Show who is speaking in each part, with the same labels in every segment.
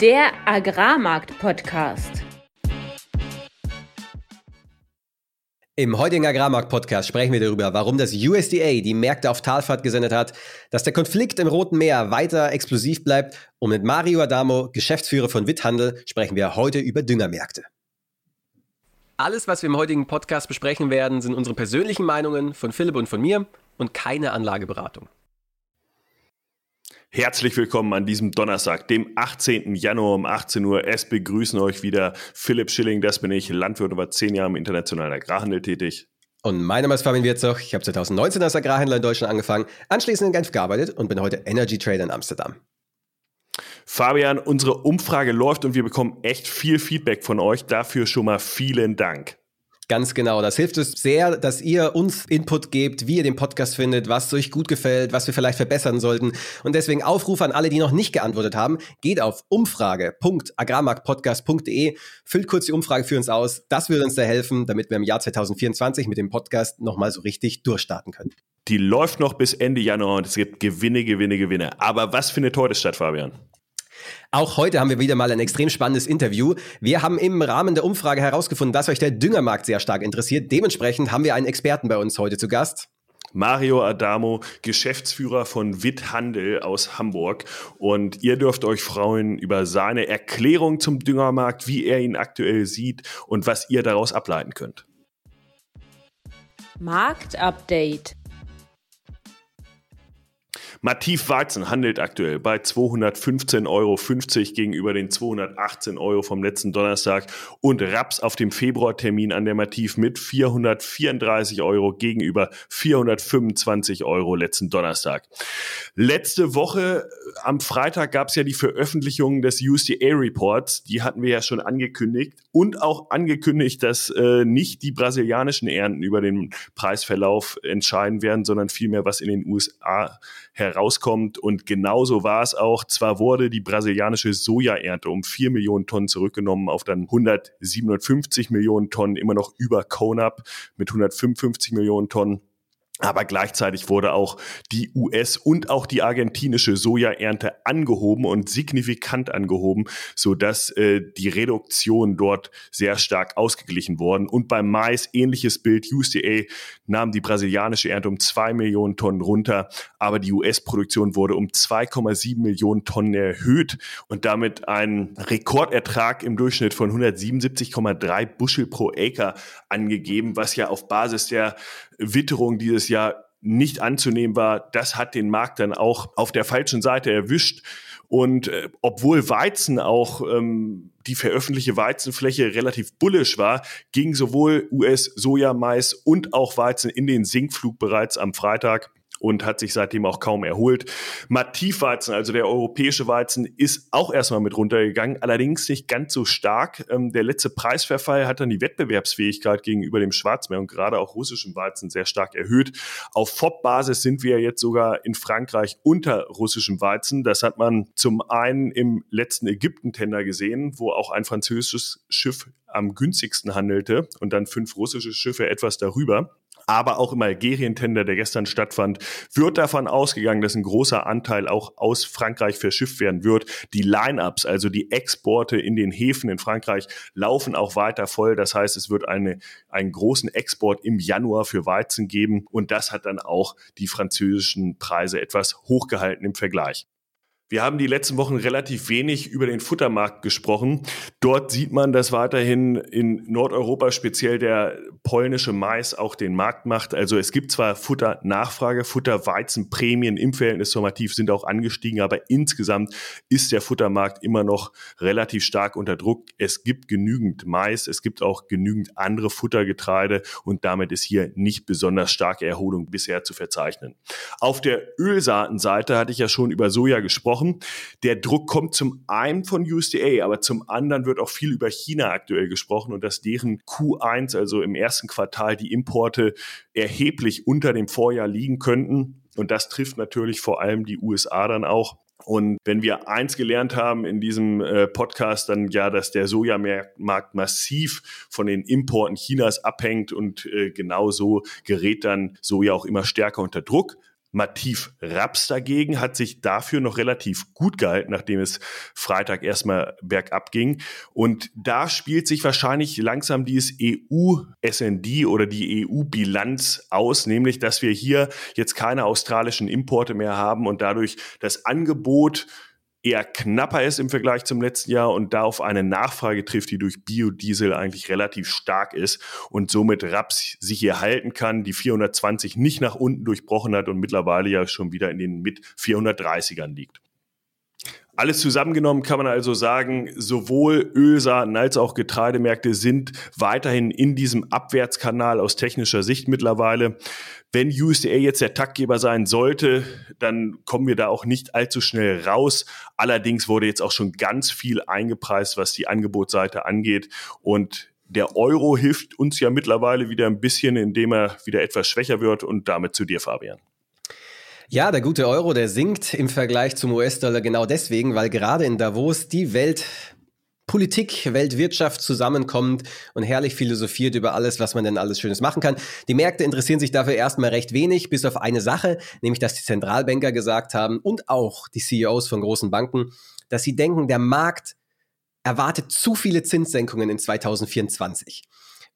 Speaker 1: Der Agrarmarkt-Podcast.
Speaker 2: Im heutigen Agrarmarkt-Podcast sprechen wir darüber, warum das USDA die Märkte auf Talfahrt gesendet hat, dass der Konflikt im Roten Meer weiter explosiv bleibt und mit Mario Adamo, Geschäftsführer von Witthandel, sprechen wir heute über Düngermärkte. Alles, was wir im heutigen Podcast besprechen werden, sind unsere persönlichen Meinungen von Philipp und von mir und keine Anlageberatung.
Speaker 3: Herzlich willkommen an diesem Donnerstag, dem 18. Januar um 18 Uhr. Es begrüßen euch wieder Philipp Schilling, das bin ich, Landwirt über zehn Jahre im internationalen Agrarhandel tätig.
Speaker 2: Und mein Name ist Fabian Wirzog. Ich habe 2019 als Agrarhändler in Deutschland angefangen, anschließend in Genf gearbeitet und bin heute Energy Trader in Amsterdam.
Speaker 3: Fabian, unsere Umfrage läuft und wir bekommen echt viel Feedback von euch. Dafür schon mal vielen Dank.
Speaker 2: Ganz genau. Das hilft uns sehr, dass ihr uns Input gebt, wie ihr den Podcast findet, was euch gut gefällt, was wir vielleicht verbessern sollten. Und deswegen Aufruf an alle, die noch nicht geantwortet haben. Geht auf umfrage.agrarmarktpodcast.de, füllt kurz die Umfrage für uns aus. Das würde uns da helfen, damit wir im Jahr 2024 mit dem Podcast nochmal so richtig durchstarten können.
Speaker 3: Die läuft noch bis Ende Januar und es gibt Gewinne, Gewinne, Gewinne. Aber was findet heute statt, Fabian?
Speaker 2: Auch heute haben wir wieder mal ein extrem spannendes Interview. Wir haben im Rahmen der Umfrage herausgefunden, dass euch der Düngermarkt sehr stark interessiert. Dementsprechend haben wir einen Experten bei uns heute zu Gast.
Speaker 3: Mario Adamo, Geschäftsführer von Witthandel aus Hamburg. Und ihr dürft euch freuen über seine Erklärung zum Düngermarkt, wie er ihn aktuell sieht und was ihr daraus ableiten könnt.
Speaker 1: Marktupdate.
Speaker 3: Mativ Weizen handelt aktuell bei 215,50 Euro gegenüber den 218 Euro vom letzten Donnerstag und Raps auf dem Februartermin an der Mativ mit 434 Euro gegenüber 425 Euro letzten Donnerstag. Letzte Woche äh, am Freitag gab es ja die Veröffentlichung des USDA Reports, die hatten wir ja schon angekündigt und auch angekündigt, dass äh, nicht die brasilianischen Ernten über den Preisverlauf entscheiden werden, sondern vielmehr was in den USA herauskommt. Und genauso war es auch. Zwar wurde die brasilianische Sojaernte um 4 Millionen Tonnen zurückgenommen auf dann 157 Millionen Tonnen, immer noch über CONAP mit 155 Millionen Tonnen. Aber gleichzeitig wurde auch die US- und auch die argentinische Sojaernte angehoben und signifikant angehoben, so dass äh, die Reduktion dort sehr stark ausgeglichen worden. Und beim Mais ähnliches Bild. USDA nahm die brasilianische Ernte um zwei Millionen Tonnen runter, aber die US-Produktion wurde um 2,7 Millionen Tonnen erhöht und damit ein Rekordertrag im Durchschnitt von 177,3 Bushel pro Acre angegeben, was ja auf Basis der Witterung dieses Jahr nicht anzunehmen war, das hat den Markt dann auch auf der falschen Seite erwischt. Und äh, obwohl Weizen auch ähm, die veröffentlichte Weizenfläche relativ bullisch war, ging sowohl US-Soja, Mais und auch Weizen in den Sinkflug bereits am Freitag und hat sich seitdem auch kaum erholt. Mativweizen, also der europäische Weizen, ist auch erstmal mit runtergegangen, allerdings nicht ganz so stark. Ähm, der letzte Preisverfall hat dann die Wettbewerbsfähigkeit gegenüber dem Schwarzmeer und gerade auch russischem Weizen sehr stark erhöht. Auf FOB-Basis sind wir jetzt sogar in Frankreich unter russischem Weizen. Das hat man zum einen im letzten Ägypten-Tender gesehen, wo auch ein französisches Schiff am günstigsten handelte und dann fünf russische Schiffe etwas darüber aber auch im Algerien-Tender, der gestern stattfand, wird davon ausgegangen, dass ein großer Anteil auch aus Frankreich verschifft werden wird. Die Line-ups, also die Exporte in den Häfen in Frankreich, laufen auch weiter voll. Das heißt, es wird eine, einen großen Export im Januar für Weizen geben und das hat dann auch die französischen Preise etwas hochgehalten im Vergleich. Wir haben die letzten Wochen relativ wenig über den Futtermarkt gesprochen. Dort sieht man, dass weiterhin in Nordeuropa speziell der polnische Mais auch den Markt macht. Also es gibt zwar Futternachfrage, Futterweizenprämien im Verhältnis zum Mativ sind auch angestiegen, aber insgesamt ist der Futtermarkt immer noch relativ stark unter Druck. Es gibt genügend Mais, es gibt auch genügend andere Futtergetreide und damit ist hier nicht besonders starke Erholung bisher zu verzeichnen. Auf der Ölsaatenseite hatte ich ja schon über Soja gesprochen gesprochen. Der Druck kommt zum einen von USDA, aber zum anderen wird auch viel über China aktuell gesprochen und dass deren Q1, also im ersten Quartal, die Importe erheblich unter dem Vorjahr liegen könnten. Und das trifft natürlich vor allem die USA dann auch. Und wenn wir eins gelernt haben in diesem äh, Podcast, dann ja, dass der Sojamarkt massiv von den Importen Chinas abhängt und äh, genauso gerät dann Soja auch immer stärker unter Druck. Mativ Raps dagegen hat sich dafür noch relativ gut gehalten, nachdem es Freitag erstmal bergab ging. Und da spielt sich wahrscheinlich langsam dieses EU-SND oder die EU-Bilanz aus, nämlich dass wir hier jetzt keine australischen Importe mehr haben und dadurch das Angebot eher knapper ist im Vergleich zum letzten Jahr und da auf eine Nachfrage trifft, die durch Biodiesel eigentlich relativ stark ist und somit Raps sich hier halten kann, die 420 nicht nach unten durchbrochen hat und mittlerweile ja schon wieder in den mit 430ern liegt. Alles zusammengenommen kann man also sagen, sowohl Ölsaaten als auch Getreidemärkte sind weiterhin in diesem Abwärtskanal aus technischer Sicht mittlerweile. Wenn USDA jetzt der Taktgeber sein sollte, dann kommen wir da auch nicht allzu schnell raus. Allerdings wurde jetzt auch schon ganz viel eingepreist, was die Angebotsseite angeht. Und der Euro hilft uns ja mittlerweile wieder ein bisschen, indem er wieder etwas schwächer wird und damit zu dir, Fabian.
Speaker 2: Ja, der gute Euro, der sinkt im Vergleich zum US-Dollar genau deswegen, weil gerade in Davos die Welt Politik, Weltwirtschaft zusammenkommt und herrlich philosophiert über alles, was man denn alles Schönes machen kann. Die Märkte interessieren sich dafür erstmal recht wenig, bis auf eine Sache, nämlich dass die Zentralbanker gesagt haben und auch die CEOs von großen Banken, dass sie denken, der Markt erwartet zu viele Zinssenkungen in 2024.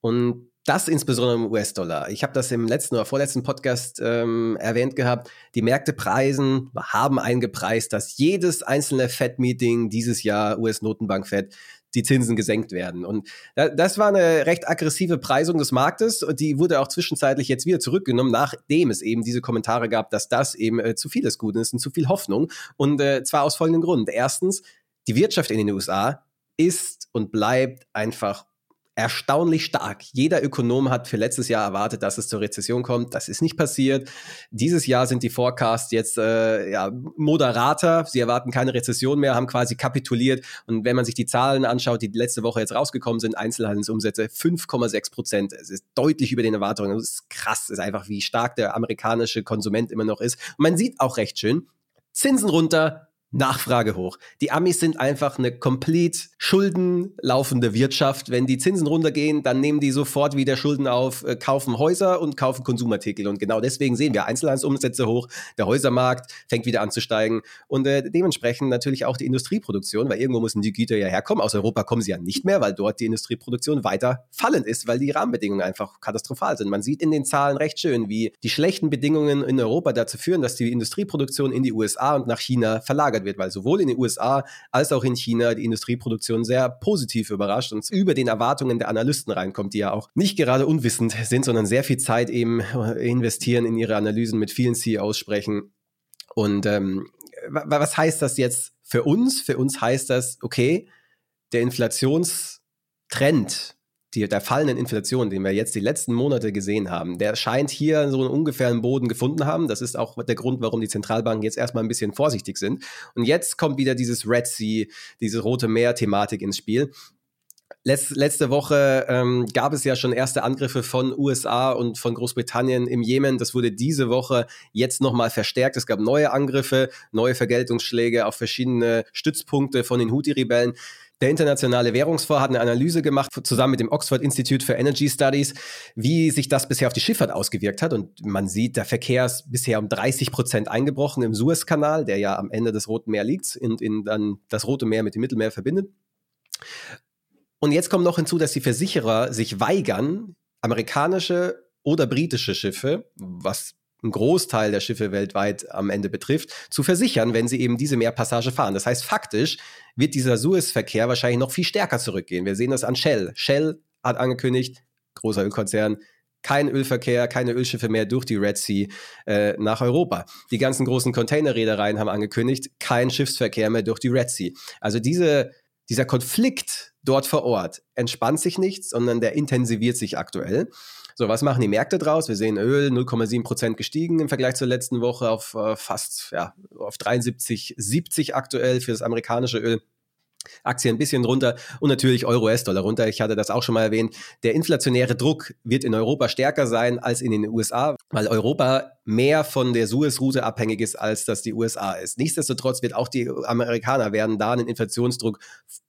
Speaker 2: Und das insbesondere im US-Dollar. Ich habe das im letzten oder vorletzten Podcast ähm, erwähnt gehabt. Die Märkte preisen, haben eingepreist, dass jedes einzelne Fed-Meeting dieses Jahr US-Notenbank-Fed die Zinsen gesenkt werden. Und das war eine recht aggressive Preisung des Marktes und die wurde auch zwischenzeitlich jetzt wieder zurückgenommen, nachdem es eben diese Kommentare gab, dass das eben äh, zu viel des Guten ist und zu viel Hoffnung. Und äh, zwar aus folgendem Grund. Erstens, die Wirtschaft in den USA ist und bleibt einfach erstaunlich stark. Jeder Ökonom hat für letztes Jahr erwartet, dass es zur Rezession kommt. Das ist nicht passiert. Dieses Jahr sind die Forecasts jetzt äh, ja, moderater. Sie erwarten keine Rezession mehr, haben quasi kapituliert. Und wenn man sich die Zahlen anschaut, die letzte Woche jetzt rausgekommen sind, Einzelhandelsumsätze 5,6 Prozent. Es ist deutlich über den Erwartungen. Das ist krass. Das ist einfach, wie stark der amerikanische Konsument immer noch ist. Und man sieht auch recht schön, Zinsen runter, Nachfrage hoch. Die Amis sind einfach eine komplett schuldenlaufende Wirtschaft. Wenn die Zinsen runtergehen, dann nehmen die sofort wieder Schulden auf, äh, kaufen Häuser und kaufen Konsumartikel. Und genau deswegen sehen wir Einzelhandelsumsätze hoch, der Häusermarkt fängt wieder an zu steigen und äh, dementsprechend natürlich auch die Industrieproduktion, weil irgendwo müssen die Güter ja herkommen. Aus Europa kommen sie ja nicht mehr, weil dort die Industrieproduktion weiter fallend ist, weil die Rahmenbedingungen einfach katastrophal sind. Man sieht in den Zahlen recht schön, wie die schlechten Bedingungen in Europa dazu führen, dass die Industrieproduktion in die USA und nach China verlagert wird, weil sowohl in den USA als auch in China die Industrieproduktion sehr positiv überrascht und über den Erwartungen der Analysten reinkommt, die ja auch nicht gerade unwissend sind, sondern sehr viel Zeit eben investieren in ihre Analysen, mit vielen CEOs sprechen. Und ähm, was heißt das jetzt für uns? Für uns heißt das, okay, der Inflationstrend die, der fallenden Inflation, den wir jetzt die letzten Monate gesehen haben, der scheint hier so einen ungefähren Boden gefunden haben. Das ist auch der Grund, warum die Zentralbanken jetzt erstmal ein bisschen vorsichtig sind. Und jetzt kommt wieder dieses Red Sea, diese Rote Meer-Thematik ins Spiel. Letz, letzte Woche ähm, gab es ja schon erste Angriffe von USA und von Großbritannien im Jemen. Das wurde diese Woche jetzt nochmal verstärkt. Es gab neue Angriffe, neue Vergeltungsschläge auf verschiedene Stützpunkte von den Houthi-Rebellen. Der Internationale Währungsfonds hat eine Analyse gemacht, zusammen mit dem Oxford Institute for Energy Studies, wie sich das bisher auf die Schifffahrt ausgewirkt hat. Und man sieht, der Verkehr ist bisher um 30 Prozent eingebrochen im Suezkanal, der ja am Ende des Roten Meer liegt und in dann das Rote Meer mit dem Mittelmeer verbindet. Und jetzt kommt noch hinzu, dass die Versicherer sich weigern, amerikanische oder britische Schiffe, was einen Großteil der Schiffe weltweit am Ende betrifft, zu versichern, wenn sie eben diese Meerpassage fahren. Das heißt, faktisch wird dieser Suez-Verkehr wahrscheinlich noch viel stärker zurückgehen. Wir sehen das an Shell. Shell hat angekündigt, großer Ölkonzern, kein Ölverkehr, keine Ölschiffe mehr durch die Red Sea äh, nach Europa. Die ganzen großen Containerreedereien haben angekündigt, kein Schiffsverkehr mehr durch die Red Sea. Also diese, dieser Konflikt dort vor Ort entspannt sich nicht, sondern der intensiviert sich aktuell. So, was machen die Märkte draus? Wir sehen Öl 0,7 Prozent gestiegen im Vergleich zur letzten Woche auf äh, fast ja, auf 73,70 aktuell für das amerikanische Öl. Aktien ein bisschen runter und natürlich Euro-US-Dollar runter. Ich hatte das auch schon mal erwähnt. Der inflationäre Druck wird in Europa stärker sein als in den USA, weil Europa mehr von der Suez-Route abhängig ist, als das die USA ist. Nichtsdestotrotz wird auch die Amerikaner werden da einen Inflationsdruck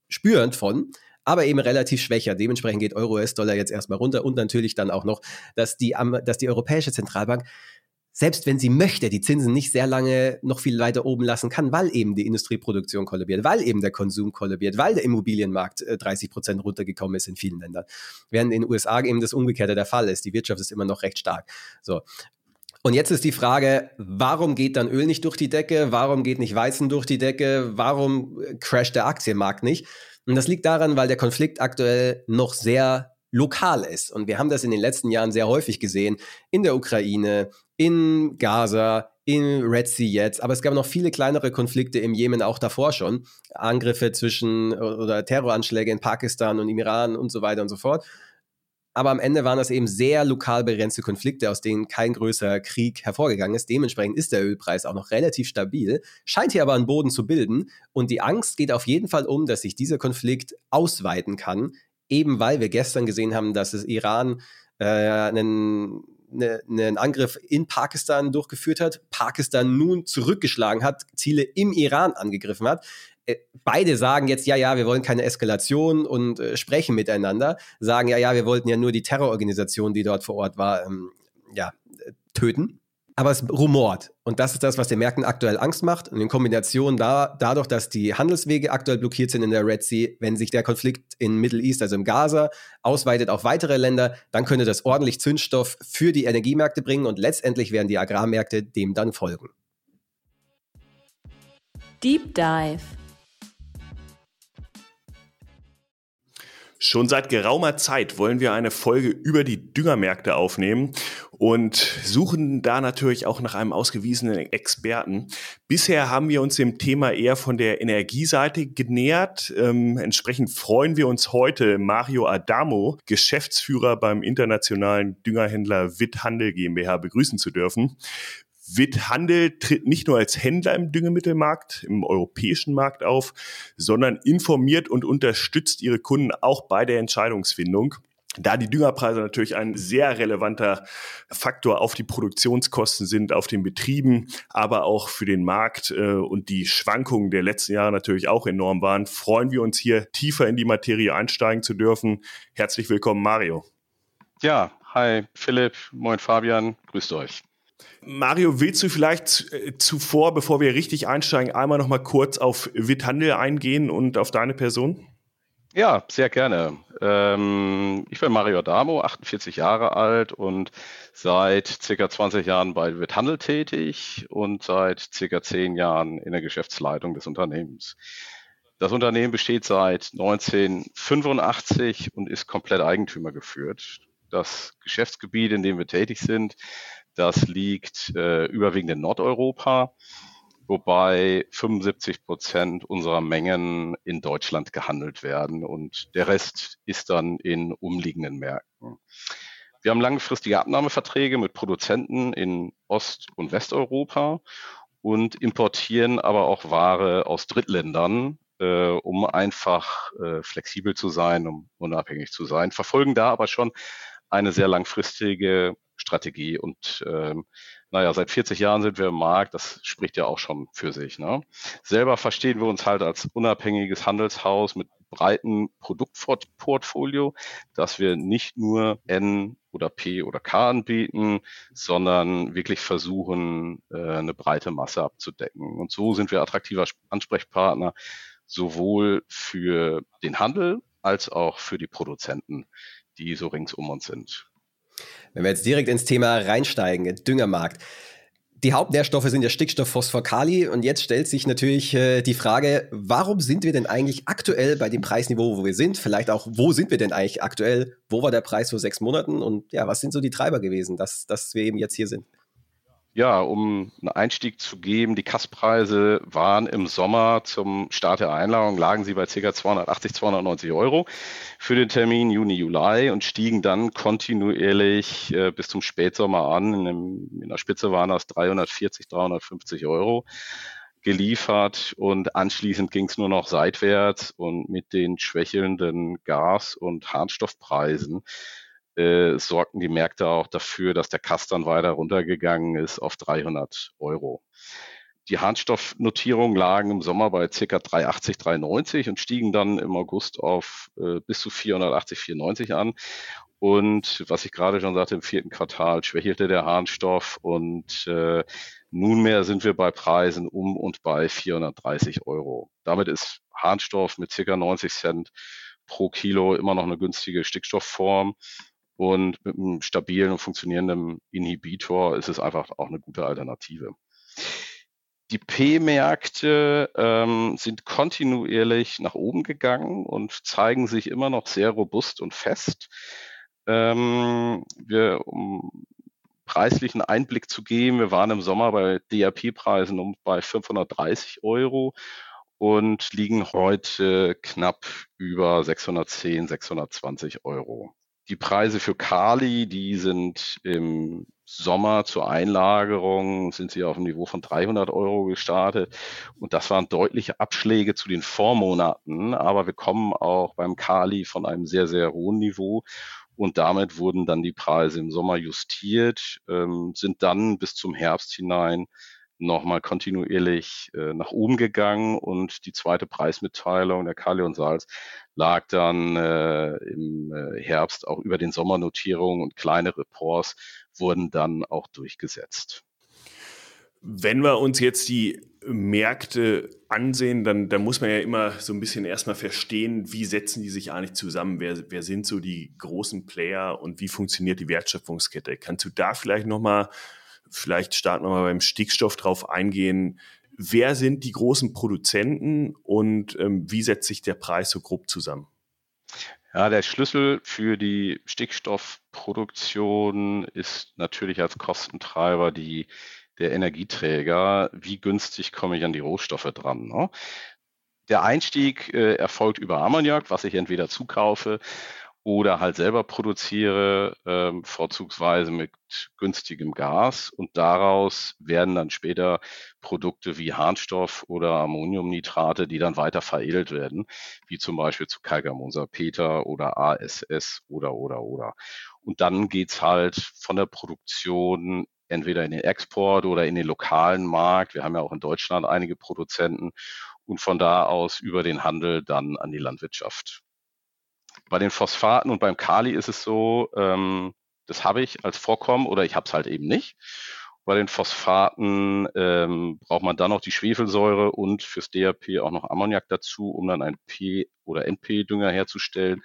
Speaker 2: spüren von aber eben relativ schwächer. Dementsprechend geht Euro-US-Dollar jetzt erstmal runter und natürlich dann auch noch, dass die, dass die Europäische Zentralbank selbst wenn sie möchte, die Zinsen nicht sehr lange noch viel weiter oben lassen kann, weil eben die Industrieproduktion kollabiert, weil eben der Konsum kollabiert, weil der Immobilienmarkt 30 äh, Prozent runtergekommen ist in vielen Ländern. Während in den USA eben das Umgekehrte der Fall ist. Die Wirtschaft ist immer noch recht stark. So. Und jetzt ist die Frage, warum geht dann Öl nicht durch die Decke? Warum geht nicht Weizen durch die Decke? Warum äh, crasht der Aktienmarkt nicht? Und das liegt daran, weil der Konflikt aktuell noch sehr lokal ist. Und wir haben das in den letzten Jahren sehr häufig gesehen. In der Ukraine, in Gaza, in Red Sea jetzt, aber es gab noch viele kleinere Konflikte im Jemen auch davor schon. Angriffe zwischen oder Terroranschläge in Pakistan und im Iran und so weiter und so fort. Aber am Ende waren das eben sehr lokal begrenzte Konflikte, aus denen kein größerer Krieg hervorgegangen ist. Dementsprechend ist der Ölpreis auch noch relativ stabil, scheint hier aber einen Boden zu bilden. Und die Angst geht auf jeden Fall um, dass sich dieser Konflikt ausweiten kann, eben weil wir gestern gesehen haben, dass es Iran äh, einen eine, einen Angriff in Pakistan durchgeführt hat, Pakistan nun zurückgeschlagen hat, Ziele im Iran angegriffen hat. Äh, beide sagen jetzt, ja, ja, wir wollen keine Eskalation und äh, sprechen miteinander, sagen, ja, ja, wir wollten ja nur die Terrororganisation, die dort vor Ort war, ähm, ja, äh, töten aber es rumort. Und das ist das, was den Märkten aktuell Angst macht. Und in Kombination da, dadurch, dass die Handelswege aktuell blockiert sind in der Red Sea, wenn sich der Konflikt in Middle East, also im Gaza, ausweitet auf weitere Länder, dann könnte das ordentlich Zündstoff für die Energiemärkte bringen und letztendlich werden die Agrarmärkte dem dann folgen.
Speaker 1: Deep Dive
Speaker 3: Schon seit geraumer Zeit wollen wir eine Folge über die Düngermärkte aufnehmen und suchen da natürlich auch nach einem ausgewiesenen Experten. Bisher haben wir uns dem Thema eher von der Energieseite genähert. Ähm, entsprechend freuen wir uns heute, Mario Adamo, Geschäftsführer beim internationalen Düngerhändler Witthandel GmbH, begrüßen zu dürfen. Witthandel tritt nicht nur als Händler im Düngemittelmarkt, im europäischen Markt auf, sondern informiert und unterstützt ihre Kunden auch bei der Entscheidungsfindung. Da die Düngerpreise natürlich ein sehr relevanter Faktor auf die Produktionskosten sind, auf den Betrieben, aber auch für den Markt äh, und die Schwankungen der letzten Jahre natürlich auch enorm waren, freuen wir uns hier tiefer in die Materie einsteigen zu dürfen. Herzlich willkommen, Mario.
Speaker 4: Ja, hi Philipp, moin Fabian, grüßt euch.
Speaker 3: Mario, willst du vielleicht äh, zuvor, bevor wir richtig einsteigen, einmal noch mal kurz auf Witthandel eingehen und auf deine Person?
Speaker 4: Ja, sehr gerne. Ähm, ich bin Mario Damo, 48 Jahre alt und seit circa 20 Jahren bei Witthandel tätig und seit circa 10 Jahren in der Geschäftsleitung des Unternehmens. Das Unternehmen besteht seit 1985 und ist komplett Eigentümer geführt. Das Geschäftsgebiet, in dem wir tätig sind, das liegt äh, überwiegend in Nordeuropa, wobei 75 Prozent unserer Mengen in Deutschland gehandelt werden und der Rest ist dann in umliegenden Märkten. Wir haben langfristige Abnahmeverträge mit Produzenten in Ost- und Westeuropa und importieren aber auch Ware aus Drittländern, äh, um einfach äh, flexibel zu sein, um unabhängig zu sein, verfolgen da aber schon eine sehr langfristige Strategie. Und ähm, naja, seit 40 Jahren sind wir im Markt, das spricht ja auch schon für sich. Ne? Selber verstehen wir uns halt als unabhängiges Handelshaus mit breiten Produktportfolio, dass wir nicht nur N oder P oder K anbieten, sondern wirklich versuchen, äh, eine breite Masse abzudecken. Und so sind wir attraktiver Ansprechpartner sowohl für den Handel als auch für die Produzenten, die so rings um uns sind.
Speaker 2: Wenn wir jetzt direkt ins Thema reinsteigen, Düngermarkt. Die Hauptnährstoffe sind ja Stickstoff, Phosphor, Kali. Und jetzt stellt sich natürlich äh, die Frage, warum sind wir denn eigentlich aktuell bei dem Preisniveau, wo wir sind? Vielleicht auch, wo sind wir denn eigentlich aktuell? Wo war der Preis vor sechs Monaten? Und ja, was sind so die Treiber gewesen, dass, dass wir eben jetzt hier sind?
Speaker 4: Ja, um einen Einstieg zu geben, die Kasspreise waren im Sommer zum Start der Einladung, lagen sie bei ca. 280, 290 Euro für den Termin Juni, Juli und stiegen dann kontinuierlich äh, bis zum Spätsommer an. In, dem, in der Spitze waren das 340, 350 Euro geliefert und anschließend ging es nur noch seitwärts und mit den schwächelnden Gas- und Harnstoffpreisen äh, sorgten die Märkte auch dafür, dass der Kass dann weiter runtergegangen ist auf 300 Euro. Die Harnstoffnotierungen lagen im Sommer bei ca. 380, 390 und stiegen dann im August auf äh, bis zu 480, 490 an. Und was ich gerade schon sagte, im vierten Quartal schwächelte der Harnstoff und äh, nunmehr sind wir bei Preisen um und bei 430 Euro. Damit ist Harnstoff mit circa 90 Cent pro Kilo immer noch eine günstige Stickstoffform. Und mit einem stabilen und funktionierenden Inhibitor ist es einfach auch eine gute Alternative. Die P-Märkte ähm, sind kontinuierlich nach oben gegangen und zeigen sich immer noch sehr robust und fest. Ähm, wir, um preislichen Einblick zu geben, wir waren im Sommer bei DRP-Preisen um bei 530 Euro und liegen heute knapp über 610, 620 Euro. Die Preise für Kali, die sind im Sommer zur Einlagerung, sind sie auf dem Niveau von 300 Euro gestartet. Und das waren deutliche Abschläge zu den Vormonaten. Aber wir kommen auch beim Kali von einem sehr, sehr hohen Niveau. Und damit wurden dann die Preise im Sommer justiert, ähm, sind dann bis zum Herbst hinein nochmal kontinuierlich äh, nach oben gegangen und die zweite Preismitteilung der Kali und Salz lag dann äh, im äh, Herbst auch über den Sommernotierungen und kleine Reports wurden dann auch durchgesetzt.
Speaker 3: Wenn wir uns jetzt die Märkte ansehen, dann, dann muss man ja immer so ein bisschen erstmal verstehen, wie setzen die sich eigentlich zusammen? Wer, wer sind so die großen Player und wie funktioniert die Wertschöpfungskette? Kannst du da vielleicht nochmal, vielleicht starten wir mal beim Stickstoff drauf eingehen, wer sind die großen Produzenten und ähm, wie setzt sich der Preis so grob zusammen?
Speaker 4: Ja, der Schlüssel für die Stickstoffproduktion ist natürlich als Kostentreiber die, der Energieträger. Wie günstig komme ich an die Rohstoffe dran? Ne? Der Einstieg äh, erfolgt über Ammoniak, was ich entweder zukaufe oder halt selber produziere, ähm, vorzugsweise mit günstigem Gas. Und daraus werden dann später Produkte wie Harnstoff oder Ammoniumnitrate, die dann weiter veredelt werden, wie zum Beispiel zu Kalgamonsalpeter oder ASS oder, oder, oder. Und dann geht's halt von der Produktion entweder in den Export oder in den lokalen Markt. Wir haben ja auch in Deutschland einige Produzenten und von da aus über den Handel dann an die Landwirtschaft. Bei den Phosphaten und beim Kali ist es so, ähm, das habe ich als Vorkommen oder ich habe es halt eben nicht. Bei den Phosphaten ähm, braucht man dann noch die Schwefelsäure und fürs DAP auch noch Ammoniak dazu, um dann ein P- oder NP-Dünger herzustellen.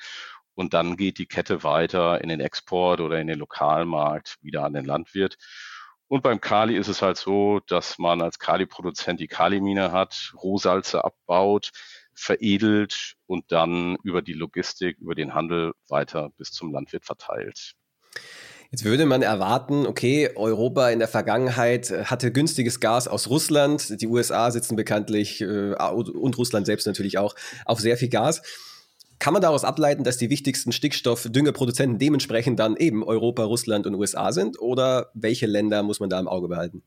Speaker 4: Und dann geht die Kette weiter in den Export oder in den Lokalmarkt wieder an den Landwirt. Und beim Kali ist es halt so, dass man als Kali-Produzent die Kalimine hat, Rohsalze abbaut, veredelt und dann über die Logistik, über den Handel weiter bis zum Landwirt verteilt.
Speaker 2: Jetzt würde man erwarten, okay, Europa in der Vergangenheit hatte günstiges Gas aus Russland. Die USA sitzen bekanntlich äh, und Russland selbst natürlich auch auf sehr viel Gas. Kann man daraus ableiten, dass die wichtigsten Stickstoffdüngerproduzenten dementsprechend dann eben Europa, Russland und USA sind? Oder welche Länder muss man da im Auge behalten?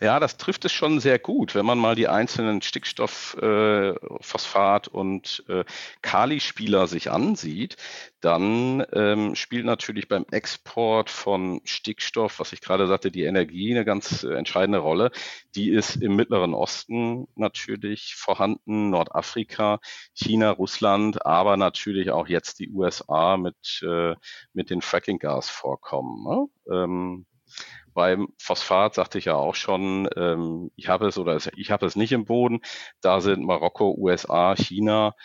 Speaker 4: Ja, das trifft es schon sehr gut, wenn man mal die einzelnen Stickstoff, äh, Phosphat und äh, Kali-Spieler sich ansieht, dann ähm, spielt natürlich beim Export von Stickstoff, was ich gerade sagte, die Energie eine ganz äh, entscheidende Rolle. Die ist im Mittleren Osten natürlich vorhanden, Nordafrika, China, Russland, aber natürlich auch jetzt die USA mit, äh, mit den Fracking-Gasvorkommen. Ne? Ähm, beim Phosphat sagte ich ja auch schon, ähm, ich habe es oder ich habe es nicht im Boden. Da sind Marokko, USA, China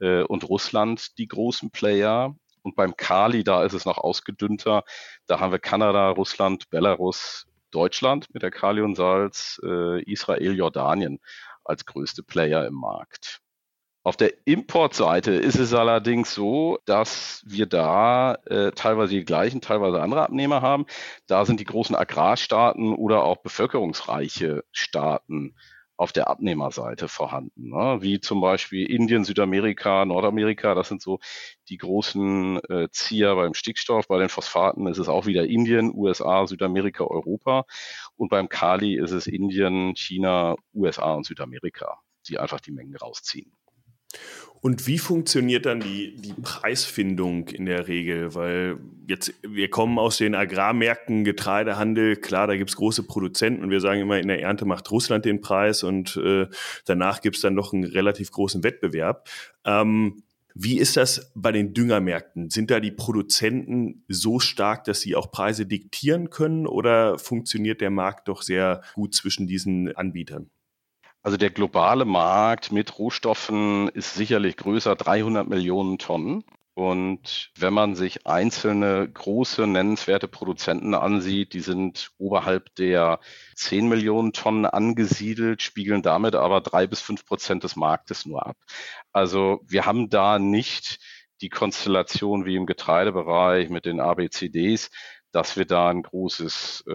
Speaker 4: äh, und Russland die großen Player. Und beim Kali, da ist es noch ausgedünnter. Da haben wir Kanada, Russland, Belarus, Deutschland mit der Kali und Salz, äh, Israel, Jordanien als größte Player im Markt. Auf der Importseite ist es allerdings so, dass wir da äh, teilweise die gleichen, teilweise andere Abnehmer haben. Da sind die großen Agrarstaaten oder auch bevölkerungsreiche Staaten auf der Abnehmerseite vorhanden, ne? wie zum Beispiel Indien, Südamerika, Nordamerika. Das sind so die großen äh, Zieher beim Stickstoff. Bei den Phosphaten ist es auch wieder Indien, USA, Südamerika, Europa. Und beim Kali ist es Indien, China, USA und Südamerika, die einfach die Mengen rausziehen.
Speaker 3: Und wie funktioniert dann die, die Preisfindung in der Regel? Weil jetzt, wir kommen aus den Agrarmärkten, Getreidehandel, klar, da gibt's große Produzenten und wir sagen immer, in der Ernte macht Russland den Preis und äh, danach gibt's dann noch einen relativ großen Wettbewerb. Ähm, Wie ist das bei den Düngermärkten? Sind da die Produzenten so stark, dass sie auch Preise diktieren können oder funktioniert der Markt doch sehr gut zwischen diesen Anbietern?
Speaker 4: Also der globale Markt mit Rohstoffen ist sicherlich größer, 300 Millionen Tonnen. Und wenn man sich einzelne große nennenswerte Produzenten ansieht, die sind oberhalb der 10 Millionen Tonnen angesiedelt, spiegeln damit aber drei bis fünf Prozent des Marktes nur ab. Also wir haben da nicht die Konstellation wie im Getreidebereich mit den ABCDs, dass wir da ein großes äh,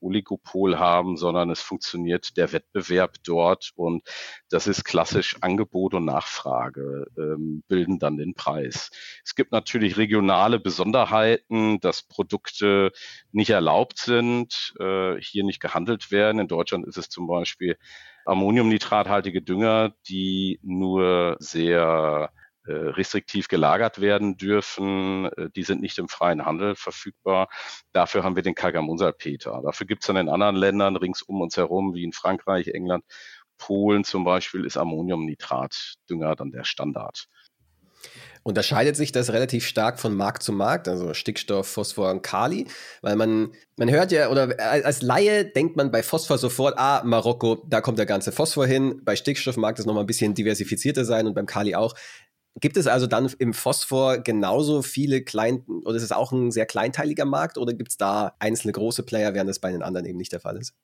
Speaker 4: Oligopol haben, sondern es funktioniert der Wettbewerb dort und das ist klassisch Angebot und Nachfrage ähm, bilden dann den Preis. Es gibt natürlich regionale Besonderheiten, dass Produkte nicht erlaubt sind, äh, hier nicht gehandelt werden. In Deutschland ist es zum Beispiel Ammoniumnitrathaltige Dünger, die nur sehr restriktiv gelagert werden dürfen. Äh, die sind nicht im freien Handel verfügbar. Dafür haben wir den Kalgamunsalpeter. Dafür gibt es dann in anderen Ländern rings um uns herum, wie in Frankreich, England, Polen zum Beispiel, ist Ammoniumnitratdünger dann der Standard.
Speaker 2: Unterscheidet sich das relativ stark von Markt zu Markt, also Stickstoff, Phosphor und Kali? Weil man, man hört ja, oder als Laie denkt man bei Phosphor sofort, ah, Marokko, da kommt der ganze Phosphor hin. Bei Stickstoff mag das nochmal ein bisschen diversifizierter sein und beim Kali auch. Gibt es also dann im Phosphor genauso viele klein, oder ist es auch ein sehr kleinteiliger Markt oder gibt es da einzelne große Player, während das bei den anderen eben nicht der Fall ist?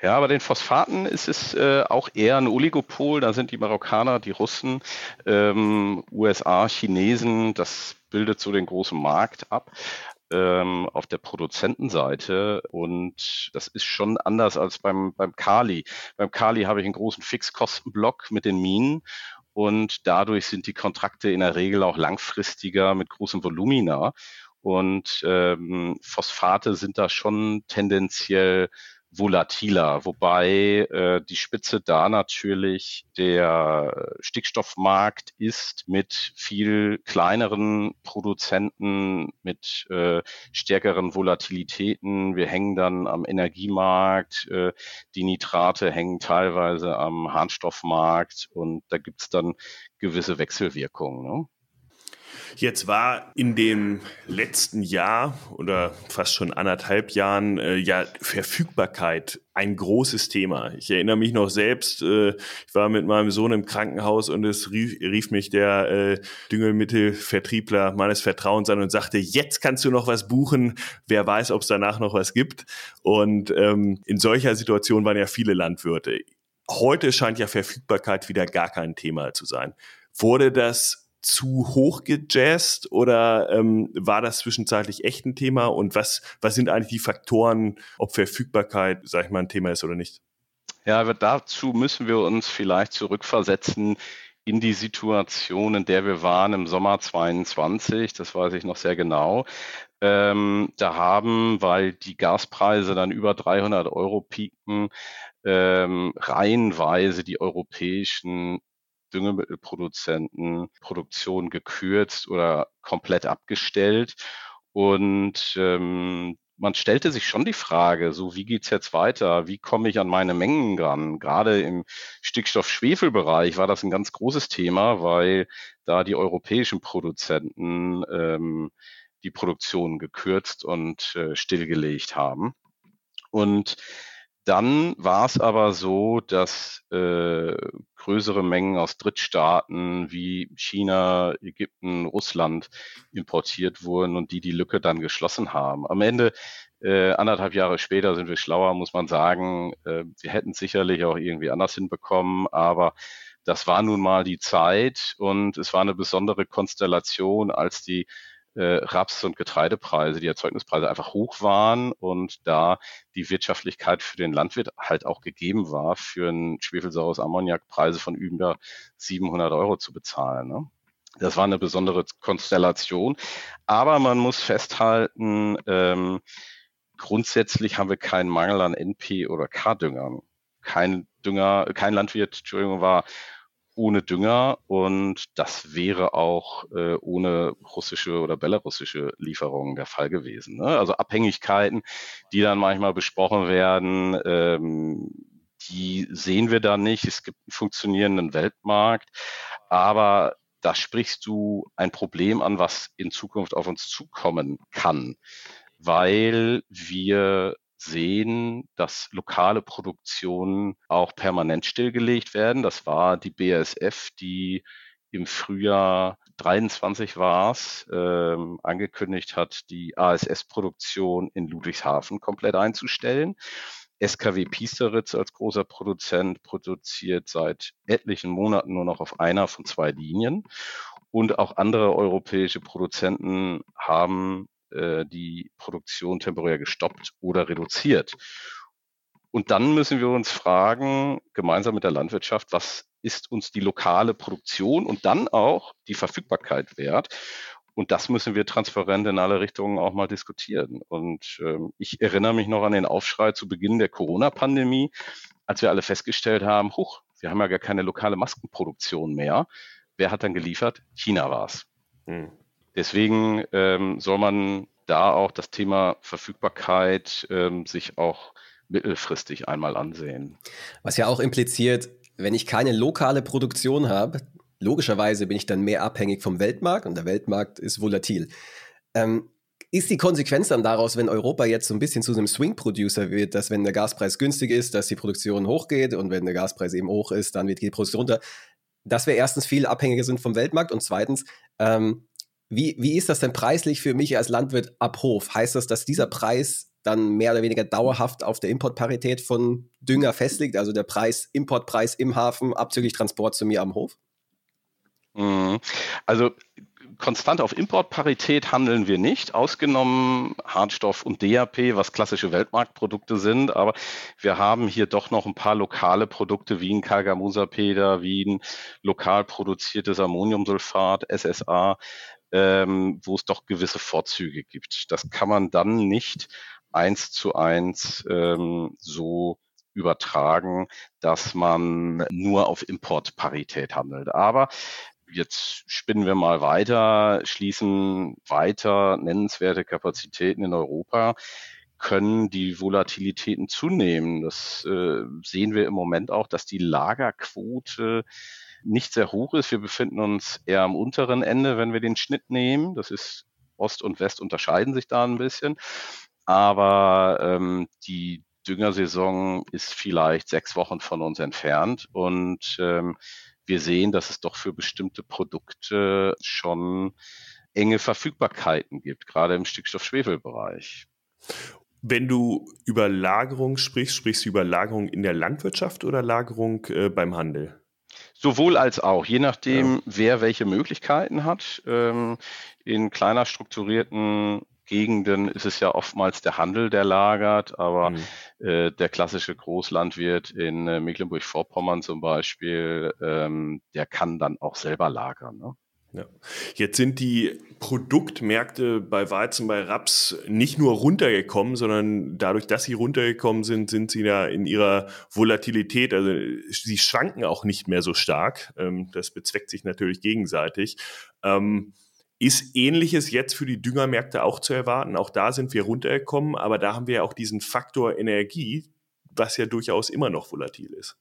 Speaker 4: Ja, bei den Phosphaten ist es äh, auch eher ein Oligopol. Da sind die Marokkaner, die Russen, ähm, USA, Chinesen. Das bildet so den großen Markt ab ähm, auf der Produzentenseite und das ist schon anders als beim, beim Kali. Beim Kali habe ich einen großen Fixkostenblock mit den Minen und dadurch sind die Kontrakte in der Regel auch langfristiger mit großem Volumina. Und ähm, Phosphate sind da schon tendenziell volatiler, wobei äh, die Spitze da natürlich der Stickstoffmarkt ist mit viel kleineren Produzenten, mit äh, stärkeren Volatilitäten. Wir hängen dann am Energiemarkt, äh, die Nitrate hängen teilweise am Harnstoffmarkt und da gibt's dann gewisse Wechselwirkungen. Ne?
Speaker 3: Jetzt war in dem letzten Jahr oder fast schon anderthalb Jahren äh, ja Verfügbarkeit ein großes Thema. Ich erinnere mich noch selbst, äh, ich war mit meinem Sohn im Krankenhaus und es rief, rief mich der äh, Düngemittelvertriebler meines Vertrauens an und sagte, jetzt kannst du noch was buchen, wer weiß, ob es danach noch was gibt. Und ähm, in solcher Situation waren ja viele Landwirte. Heute scheint ja Verfügbarkeit wieder gar kein Thema zu sein. Wurde das zu hoch gejazzt oder ähm, war das zwischenzeitlich echt ein Thema? Und was, was sind eigentlich die Faktoren, ob Verfügbarkeit, sag ich mal, ein Thema ist oder nicht?
Speaker 4: Ja, aber dazu müssen wir uns vielleicht zurückversetzen in die Situation, in der wir waren im Sommer 22, das weiß ich noch sehr genau. Ähm, da haben, weil die Gaspreise dann über 300 Euro pieken, ähm, reihenweise die europäischen Düngemittelproduzenten Produktion gekürzt oder komplett abgestellt. Und ähm, man stellte sich schon die Frage, so wie geht's jetzt weiter? Wie komme ich an meine Mengen ran? Gerade im Stickstoff-Schwefel-Bereich war das ein ganz großes Thema, weil da die europäischen Produzenten ähm, die Produktion gekürzt und äh, stillgelegt haben. Und dann war es aber so, dass äh, größere Mengen aus Drittstaaten wie China, Ägypten, Russland importiert wurden und die die Lücke dann geschlossen haben. Am Ende, äh, anderthalb Jahre später, sind wir schlauer, muss man sagen. Äh, wir hätten sicherlich auch irgendwie anders hinbekommen, aber das war nun mal die Zeit und es war eine besondere Konstellation, als die äh, Raps- und Getreidepreise, die Erzeugnispreise einfach hoch waren und da die Wirtschaftlichkeit für den Landwirt halt auch gegeben war, für ein schwefelsaures Ammoniak Preise von über 700 Euro zu bezahlen. Ne? Das war eine besondere Konstellation. Aber man muss festhalten, ähm, grundsätzlich haben wir keinen Mangel an NP oder K-Düngern. Kein Dünger, kein Landwirt, Entschuldigung, war ohne Dünger und das wäre auch äh, ohne russische oder belarussische Lieferungen der Fall gewesen. Ne? Also Abhängigkeiten, die dann manchmal besprochen werden, ähm, die sehen wir da nicht. Es gibt einen funktionierenden Weltmarkt, aber da sprichst du ein Problem an, was in Zukunft auf uns zukommen kann, weil wir sehen, dass lokale Produktionen auch permanent stillgelegt werden. Das war die BASF, die im Frühjahr 23 war es, ähm, angekündigt hat, die ASS-Produktion in Ludwigshafen komplett einzustellen. SKW Piesteritz als großer Produzent produziert seit etlichen Monaten nur noch auf einer von zwei Linien. Und auch andere europäische Produzenten haben äh, die Produktion temporär gestoppt oder reduziert. Und dann müssen wir uns fragen, gemeinsam mit der Landwirtschaft, was ist uns die lokale Produktion und dann auch die Verfügbarkeit wert? Und das müssen wir transparent in alle Richtungen auch mal diskutieren. Und ähm, ich erinnere mich noch an den Aufschrei zu Beginn der Corona-Pandemie, als wir alle festgestellt haben, huch, wir haben ja gar keine lokale Maskenproduktion mehr. Wer hat dann geliefert? China war es. Hm. Deswegen ähm, soll man da auch das Thema Verfügbarkeit ähm, sich auch mittelfristig einmal ansehen.
Speaker 2: Was ja auch impliziert, wenn ich keine lokale Produktion habe, logischerweise bin ich dann mehr abhängig vom Weltmarkt und der Weltmarkt ist volatil. Ähm, ist die Konsequenz dann daraus, wenn Europa jetzt so ein bisschen zu einem Swing-Producer wird, dass wenn der Gaspreis günstig ist, dass die Produktion hochgeht und wenn der Gaspreis eben hoch ist, dann wird die Produktion runter, dass wir erstens viel abhängiger sind vom Weltmarkt und zweitens, ähm, wie, wie ist das denn preislich für mich als Landwirt ab Hof? Heißt das, dass dieser Preis dann mehr oder weniger dauerhaft auf der Importparität von Dünger festliegt, also der Preis, Importpreis im Hafen, abzüglich Transport zu mir am Hof?
Speaker 4: Mhm. Also konstant auf Importparität handeln wir nicht, ausgenommen Hartstoff und DAP, was klassische Weltmarktprodukte sind. Aber wir haben hier doch noch ein paar lokale Produkte wie ein Kalgamusapeder, wie ein lokal produziertes Ammoniumsulfat, SSA, ähm, wo es doch gewisse Vorzüge gibt. Das kann man dann nicht eins zu eins ähm, so übertragen, dass man nur auf Importparität handelt. Aber jetzt spinnen wir mal weiter, schließen weiter nennenswerte Kapazitäten in Europa können die Volatilitäten zunehmen. Das äh, sehen wir im Moment auch, dass die Lagerquote nicht sehr hoch ist. Wir befinden uns eher am unteren Ende, wenn wir den Schnitt nehmen. Das ist Ost und West unterscheiden sich da ein bisschen. Aber ähm, die Düngersaison ist vielleicht sechs Wochen von uns entfernt und ähm, wir sehen, dass es doch für bestimmte Produkte schon enge Verfügbarkeiten gibt, gerade im Stickstoff-Schwefel-Bereich.
Speaker 3: Wenn du über Lagerung sprichst, sprichst du über Lagerung in der Landwirtschaft oder Lagerung äh, beim Handel?
Speaker 4: Sowohl als auch, je nachdem, ja. wer welche Möglichkeiten hat. Ähm, in kleiner strukturierten Gegenden ist es ja oftmals der Handel, der lagert, aber mhm. äh, der klassische Großlandwirt in äh, Mecklenburg-Vorpommern zum Beispiel, ähm, der kann dann auch selber lagern. Ne?
Speaker 3: Ja. Jetzt sind die Produktmärkte bei Weizen, bei Raps nicht nur runtergekommen, sondern dadurch, dass sie runtergekommen sind, sind sie ja in ihrer Volatilität, also sie schwanken auch nicht mehr so stark. Ähm, das bezweckt sich natürlich gegenseitig. Ähm, ist ähnliches jetzt für die Düngermärkte auch zu erwarten? Auch da sind wir runtergekommen, aber da haben wir ja auch diesen Faktor Energie, was ja durchaus immer noch volatil ist.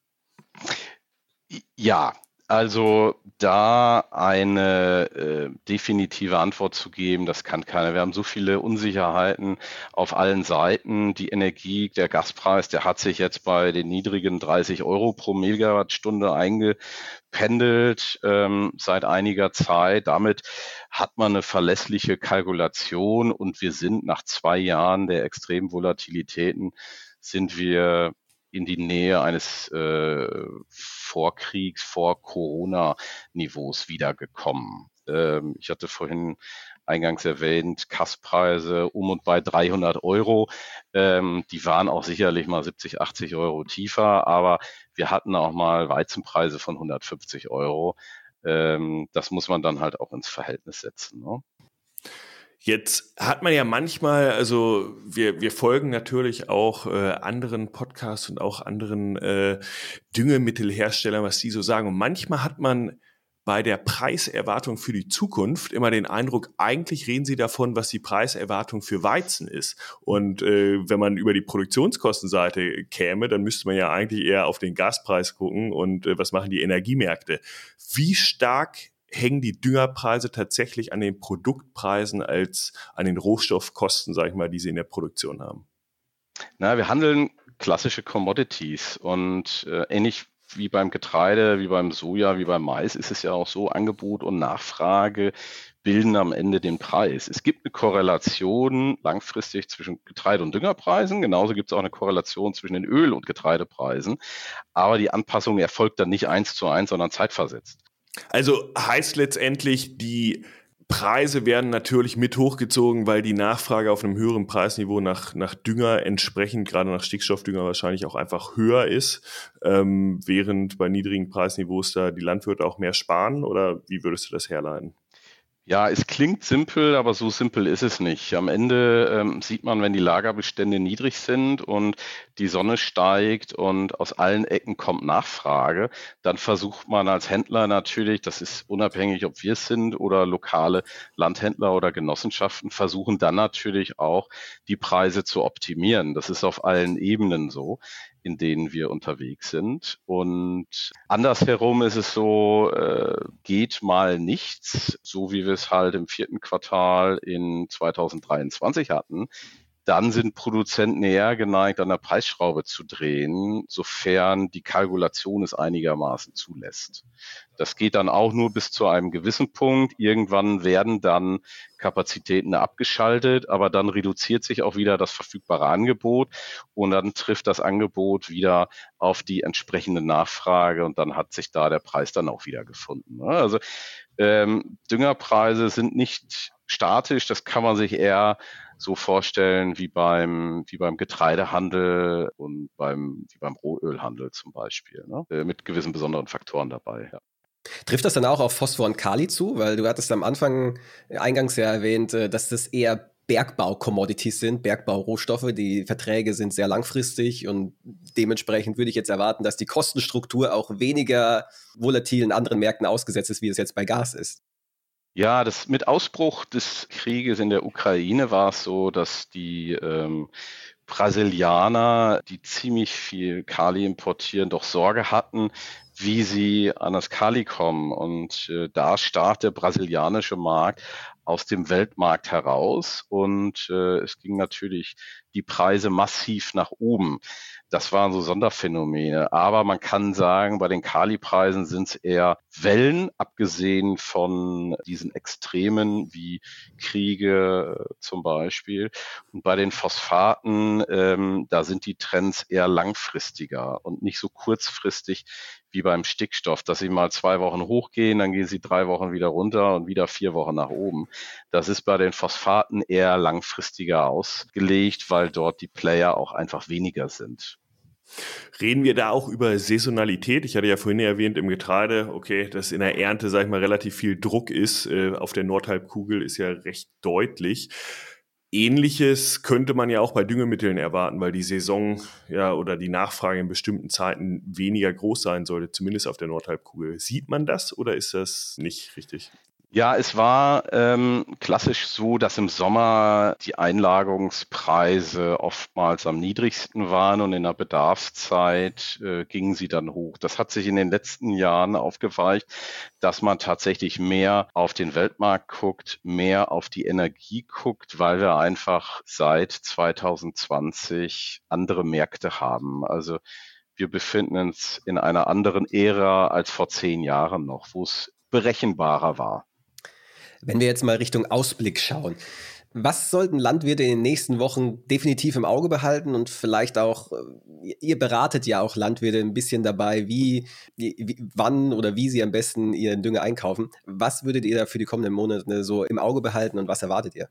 Speaker 4: Ja, also da eine äh, definitive Antwort zu geben, das kann keiner. Wir haben so viele Unsicherheiten auf allen Seiten. Die Energie, der Gaspreis, der hat sich jetzt bei den niedrigen 30 Euro pro Megawattstunde eingependelt ähm, seit einiger Zeit. Damit hat man eine verlässliche Kalkulation und wir sind nach zwei Jahren der extremen Volatilitäten sind wir in die Nähe eines äh, Vorkriegs, vor Corona-Niveaus wiedergekommen. Ähm, ich hatte vorhin eingangs erwähnt, Kasspreise um und bei 300 Euro. Ähm, die waren auch sicherlich mal 70, 80 Euro tiefer, aber wir hatten auch mal Weizenpreise von 150 Euro. Ähm, das muss man dann halt auch ins Verhältnis setzen. Ne?
Speaker 3: Jetzt hat man ja manchmal, also wir, wir folgen natürlich auch äh, anderen Podcasts und auch anderen äh, Düngemittelherstellern, was die so sagen. Und manchmal hat man bei der Preiserwartung für die Zukunft immer den Eindruck, eigentlich reden sie davon, was die Preiserwartung für Weizen ist. Und äh, wenn man über die Produktionskostenseite käme, dann müsste man ja eigentlich eher auf den Gaspreis gucken und äh, was machen die Energiemärkte. Wie stark hängen die Düngerpreise tatsächlich an den Produktpreisen als an den Rohstoffkosten, sage ich mal, die sie in der Produktion haben?
Speaker 4: Na, wir handeln klassische Commodities und äh, ähnlich wie beim Getreide, wie beim Soja, wie beim Mais ist es ja auch so, Angebot und Nachfrage bilden am Ende den Preis. Es gibt eine Korrelation langfristig zwischen Getreide- und Düngerpreisen. Genauso gibt es auch eine Korrelation zwischen den Öl- und Getreidepreisen. Aber die Anpassung erfolgt dann nicht eins zu eins, sondern zeitversetzt.
Speaker 3: Also heißt letztendlich, die Preise werden natürlich mit hochgezogen, weil die Nachfrage auf einem höheren Preisniveau nach, nach Dünger entsprechend, gerade nach Stickstoffdünger wahrscheinlich auch einfach höher ist, ähm, während bei niedrigen Preisniveaus da die Landwirte auch mehr sparen? Oder wie würdest du das herleiten?
Speaker 4: Ja, es klingt simpel, aber so simpel ist es nicht. Am Ende ähm, sieht man, wenn die Lagerbestände niedrig sind und die Sonne steigt und aus allen Ecken kommt Nachfrage, dann versucht man als Händler natürlich, das ist unabhängig, ob wir es sind oder lokale Landhändler oder Genossenschaften, versuchen dann natürlich auch die Preise zu optimieren. Das ist auf allen Ebenen so in denen wir unterwegs sind. Und andersherum ist es so, äh, geht mal nichts, so wie wir es halt im vierten Quartal in 2023 hatten, dann sind Produzenten eher geneigt, an der Preisschraube zu drehen, sofern die Kalkulation es einigermaßen zulässt. Das geht dann auch nur bis zu einem gewissen Punkt. Irgendwann werden dann Kapazitäten abgeschaltet, aber dann reduziert sich auch wieder das verfügbare Angebot und dann trifft das Angebot wieder auf die entsprechende Nachfrage und dann hat sich da der Preis dann auch wieder gefunden. Also ähm, Düngerpreise sind nicht statisch, das kann man sich eher so vorstellen wie beim, wie beim Getreidehandel und beim, wie beim Rohölhandel zum Beispiel, ne? Äh, mit gewissen besonderen Faktoren dabei. Ja.
Speaker 2: Trifft das dann auch auf Phosphor und Kali zu? Weil du hattest am Anfang eingangs ja erwähnt, äh, dass das eher Bergbau-Commodities sind, Bergbau-Rohstoffe. Die Verträge sind sehr langfristig und dementsprechend würde ich jetzt erwarten, dass die Kostenstruktur auch weniger volatilen anderen Märkten ausgesetzt ist, wie es jetzt bei Gas ist.
Speaker 4: Ja, das mit Ausbruch des Krieges in der Ukraine war es so, dass die ähm, Brasilianer, die ziemlich viel Kali importieren, doch Sorge hatten, wie sie an das Kali kommen. Und äh, da stach der brasilianische Markt aus dem Weltmarkt heraus und äh, es ging natürlich die Preise massiv nach oben. Das waren so Sonderphänomene. Aber man kann sagen, bei den Kali-Preisen sind es eher Wellen, abgesehen von diesen Extremen wie Kriege äh, zum Beispiel. Und bei den Phosphaten, ähm, da sind die Trends eher langfristiger und nicht so kurzfristig wie beim Stickstoff, dass sie mal zwei Wochen hochgehen, dann gehen sie drei Wochen wieder runter und wieder vier Wochen nach oben. Das ist bei den Phosphaten eher langfristiger ausgelegt, weil dort die Player auch einfach weniger sind.
Speaker 3: Reden wir da auch über Saisonalität? Ich hatte ja vorhin erwähnt im Getreide, okay, dass in der Ernte, sag ich mal, relativ viel Druck ist. Äh, auf der Nordhalbkugel ist ja recht deutlich. Ähnliches könnte man ja auch bei Düngemitteln erwarten, weil die Saison ja oder die Nachfrage in bestimmten Zeiten weniger groß sein sollte, zumindest auf der Nordhalbkugel. Sieht man das oder ist das nicht richtig?
Speaker 4: Ja, es war ähm, klassisch so, dass im Sommer die Einlagerungspreise oftmals am niedrigsten waren und in der Bedarfszeit äh, gingen sie dann hoch. Das hat sich in den letzten Jahren aufgeweicht, dass man tatsächlich mehr auf den Weltmarkt guckt, mehr auf die Energie guckt, weil wir einfach seit 2020 andere Märkte haben. Also wir befinden uns in einer anderen Ära als vor zehn Jahren noch, wo es berechenbarer war.
Speaker 2: Wenn wir jetzt mal Richtung Ausblick schauen, was sollten Landwirte in den nächsten Wochen definitiv im Auge behalten und vielleicht auch, äh, ihr beratet ja auch Landwirte ein bisschen dabei, wie, wie, wann oder wie sie am besten ihren Dünger einkaufen. Was würdet ihr da für die kommenden Monate so im Auge behalten und was erwartet ihr?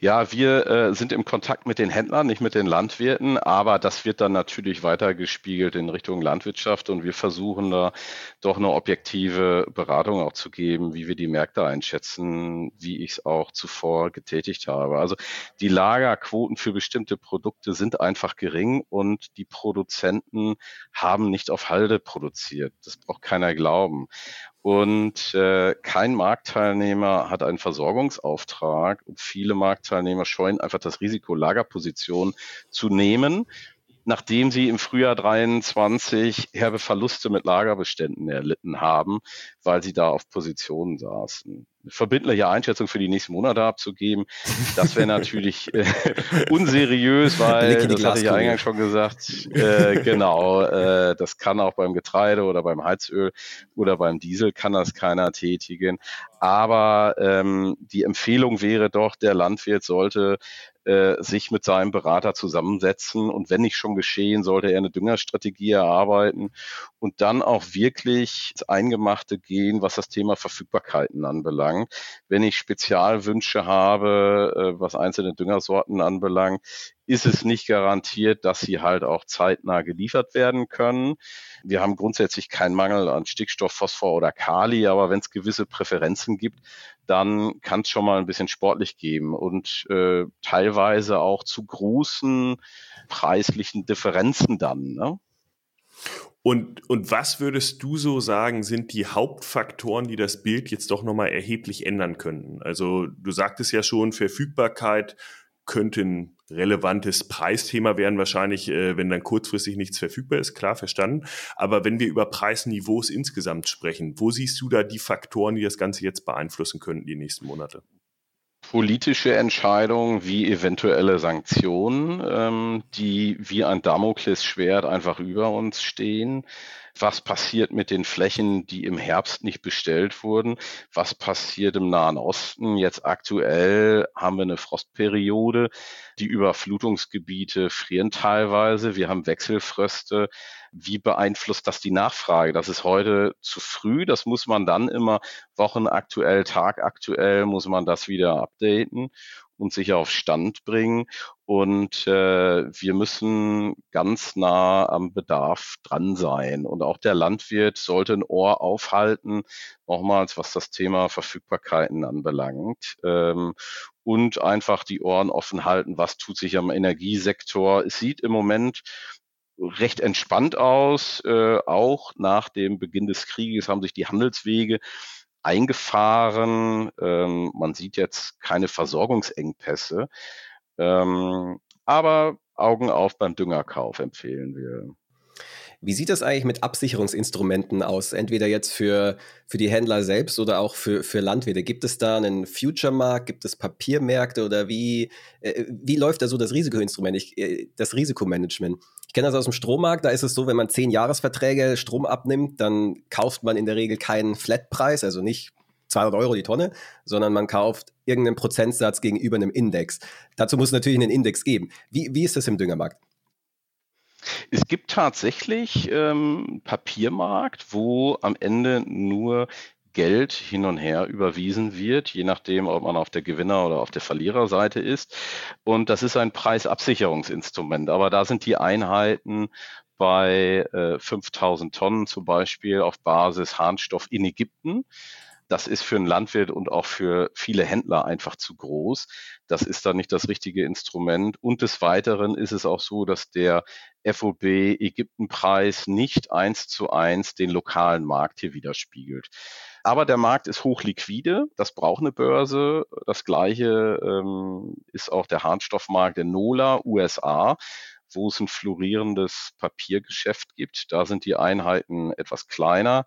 Speaker 4: Ja, wir äh, sind im Kontakt mit den Händlern, nicht mit den Landwirten, aber das wird dann natürlich weitergespiegelt in Richtung Landwirtschaft und wir versuchen da doch eine objektive Beratung auch zu geben, wie wir die Märkte einschätzen, wie ich es auch zuvor getätigt habe. Also die Lagerquoten für bestimmte Produkte sind einfach gering und die Produzenten haben nicht auf Halde produziert. Das braucht keiner glauben. Und äh, kein Marktteilnehmer hat einen Versorgungsauftrag und viele Marktteilnehmer scheuen einfach das Risiko, Lagerpositionen zu nehmen nachdem sie im Frühjahr 23 herbe Verluste mit Lagerbeständen erlitten haben, weil sie da auf Positionen saßen. Verbindliche Einschätzung für die nächsten Monate abzugeben, das wäre natürlich äh, unseriös, weil, das hatte ich ja eingangs schon gesagt, äh, genau, äh, das kann auch beim Getreide oder beim Heizöl oder beim Diesel kann das keiner tätigen. Aber ähm, die Empfehlung wäre doch, der Landwirt sollte äh, sich mit seinem Berater zusammensetzen und wenn nicht schon geschehen, sollte er eine Düngerstrategie erarbeiten und dann auch wirklich ins Eingemachte gehen, was das Thema Verfügbarkeiten anbelangt. Wenn ich Spezialwünsche habe, äh, was einzelne Düngersorten anbelangt, ist es nicht garantiert, dass sie halt auch zeitnah geliefert werden können. Wir haben grundsätzlich keinen Mangel an Stickstoff, Phosphor oder Kali, aber wenn es gewisse Präferenzen gibt, dann kann es schon mal ein bisschen sportlich geben und äh, teilweise auch zu großen preislichen Differenzen dann. Ne?
Speaker 3: Und, und was würdest du so sagen, sind die Hauptfaktoren, die das Bild jetzt doch nochmal erheblich ändern könnten? Also du sagtest ja schon, Verfügbarkeit könnte ein relevantes Preisthema werden, wahrscheinlich, äh, wenn dann kurzfristig nichts verfügbar ist, klar verstanden. Aber wenn wir über Preisniveaus insgesamt sprechen, wo siehst du da die Faktoren, die das Ganze jetzt beeinflussen könnten, die nächsten Monate?
Speaker 4: Politische Entscheidungen wie eventuelle Sanktionen, ähm, die wie ein Damoklesschwert einfach über uns stehen. Was passiert mit den Flächen, die im Herbst nicht bestellt wurden? Was passiert im Nahen Osten? Jetzt aktuell haben wir eine Frostperiode. Die Überflutungsgebiete frieren teilweise. Wir haben Wechselfröste wie beeinflusst das die Nachfrage? Das ist heute zu früh. Das muss man dann immer wochenaktuell, tagaktuell, muss man das wieder updaten und sich auf Stand bringen. Und äh, wir müssen ganz nah am Bedarf dran sein. Und auch der Landwirt sollte ein Ohr aufhalten, nochmals, was das Thema Verfügbarkeiten anbelangt. Ähm, und einfach die Ohren offen halten, was tut sich am Energiesektor. Es sieht im Moment recht entspannt aus. Äh, auch nach dem Beginn des Krieges haben sich die Handelswege eingefahren. Ähm, man sieht jetzt keine Versorgungsengpässe. Ähm, aber Augen auf beim Düngerkauf empfehlen wir.
Speaker 2: Wie sieht das eigentlich mit Absicherungsinstrumenten aus? Entweder jetzt für, für die Händler selbst oder auch für, für Landwirte. Gibt es da einen Future-Markt? Gibt es Papiermärkte oder wie, äh, wie läuft da so das Risikoinstrument, ich, äh, das Risikomanagement? Ich kenne das aus dem Strommarkt, da ist es so, wenn man zehn Jahresverträge Strom abnimmt, dann kauft man in der Regel keinen Flatpreis, also nicht 200 Euro die Tonne, sondern man kauft irgendeinen Prozentsatz gegenüber einem Index. Dazu muss es natürlich einen Index geben. Wie, wie ist das im Düngermarkt?
Speaker 4: Es gibt tatsächlich ähm, Papiermarkt, wo am Ende nur Geld hin und her überwiesen wird, je nachdem, ob man auf der Gewinner- oder auf der Verliererseite ist. Und das ist ein Preisabsicherungsinstrument. Aber da sind die Einheiten bei äh, 5000 Tonnen zum Beispiel auf Basis Harnstoff in Ägypten. Das ist für einen Landwirt und auch für viele Händler einfach zu groß. Das ist dann nicht das richtige Instrument. Und des Weiteren ist es auch so, dass der FOB Ägyptenpreis nicht eins zu eins den lokalen Markt hier widerspiegelt. Aber der Markt ist hochliquide, das braucht eine Börse. Das gleiche ähm, ist auch der Harnstoffmarkt in NOLA, USA wo es ein florierendes Papiergeschäft gibt. Da sind die Einheiten etwas kleiner.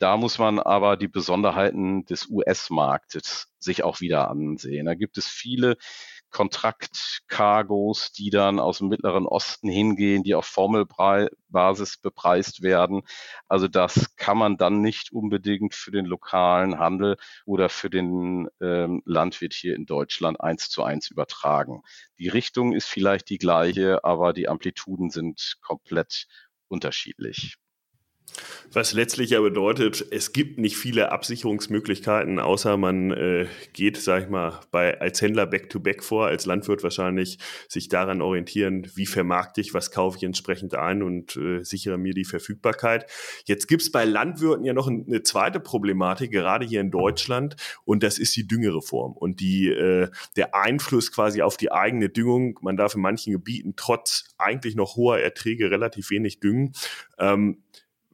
Speaker 4: Da muss man aber die Besonderheiten des US-Marktes sich auch wieder ansehen. Da gibt es viele Kontraktcargos, die dann aus dem Mittleren Osten hingehen, die auf Formelbasis bepreist werden. Also das kann man dann nicht unbedingt für den lokalen Handel oder für den ähm, Landwirt hier in Deutschland eins zu eins übertragen. Die Richtung ist vielleicht die gleiche, aber die Amplituden sind komplett unterschiedlich.
Speaker 3: Was letztlich ja bedeutet, es gibt nicht viele Absicherungsmöglichkeiten, außer man äh, geht, sag ich mal, bei, als Händler back-to-back -back vor, als Landwirt wahrscheinlich sich daran orientieren, wie vermarkte ich, was kaufe ich entsprechend ein und äh, sichere mir die Verfügbarkeit. Jetzt gibt's bei Landwirten ja noch eine zweite Problematik, gerade hier in Deutschland, und das ist die Düngereform und die, äh, der Einfluss quasi auf die eigene Düngung. Man darf in manchen Gebieten trotz eigentlich noch hoher Erträge relativ wenig düngen. Ähm,